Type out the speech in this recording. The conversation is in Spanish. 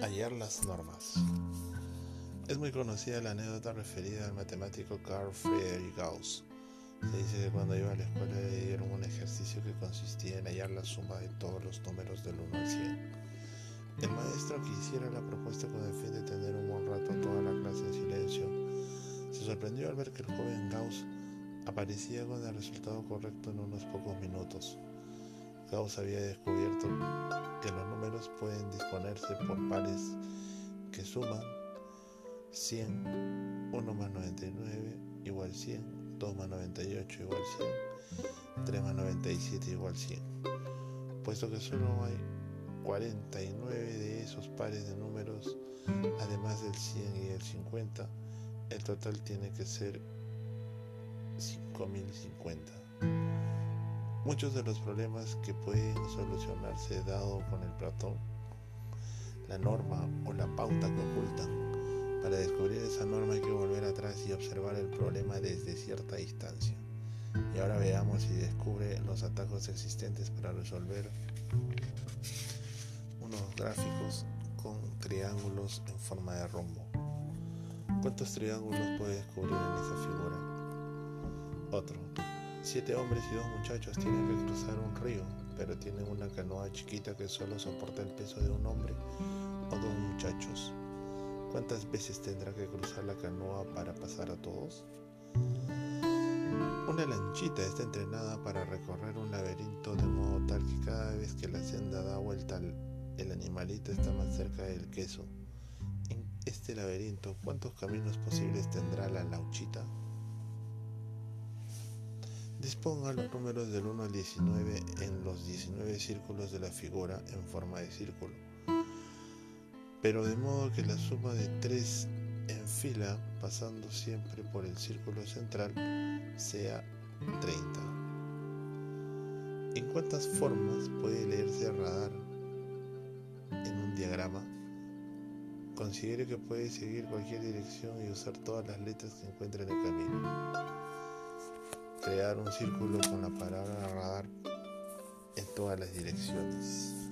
Hallar las normas. Es muy conocida la anécdota referida al matemático Carl Friedrich Gauss. Se dice que cuando iba a la escuela le dieron un ejercicio que consistía en hallar la suma de todos los números del 1 al 100. El maestro que hiciera la propuesta con el fin de tener un buen rato toda la clase en silencio, se sorprendió al ver que el joven Gauss aparecía con el resultado correcto en unos pocos minutos. Gauss había descubierto que los números pueden disponerse por pares que suman 100, 1 más 99 igual 100, 2 más 98 igual 100, 3 más 97 igual 100. Puesto que solo hay 49 de esos pares de números, además del 100 y el 50, el total tiene que ser 5050. Muchos de los problemas que pueden solucionarse dado con el Platón, la norma o la pauta que ocultan. Para descubrir esa norma hay que volver atrás y observar el problema desde cierta distancia. Y ahora veamos si descubre los atajos existentes para resolver unos gráficos con triángulos en forma de rombo. ¿Cuántos triángulos puede descubrir en esa figura? Otro. Siete hombres y dos muchachos tienen que cruzar un río, pero tienen una canoa chiquita que solo soporta el peso de un hombre o dos muchachos. ¿Cuántas veces tendrá que cruzar la canoa para pasar a todos? Una lanchita está entrenada para recorrer un laberinto de modo tal que cada vez que la senda da vuelta el animalito está más cerca del queso. En este laberinto, ¿cuántos caminos posibles tendrá la lauchita? Disponga los números del 1 al 19 en los 19 círculos de la figura en forma de círculo, pero de modo que la suma de 3 en fila, pasando siempre por el círculo central, sea 30. ¿En cuántas formas puede leerse radar en un diagrama? Considere que puede seguir cualquier dirección y usar todas las letras que encuentre en el camino crear un círculo con la palabra radar en todas las direcciones.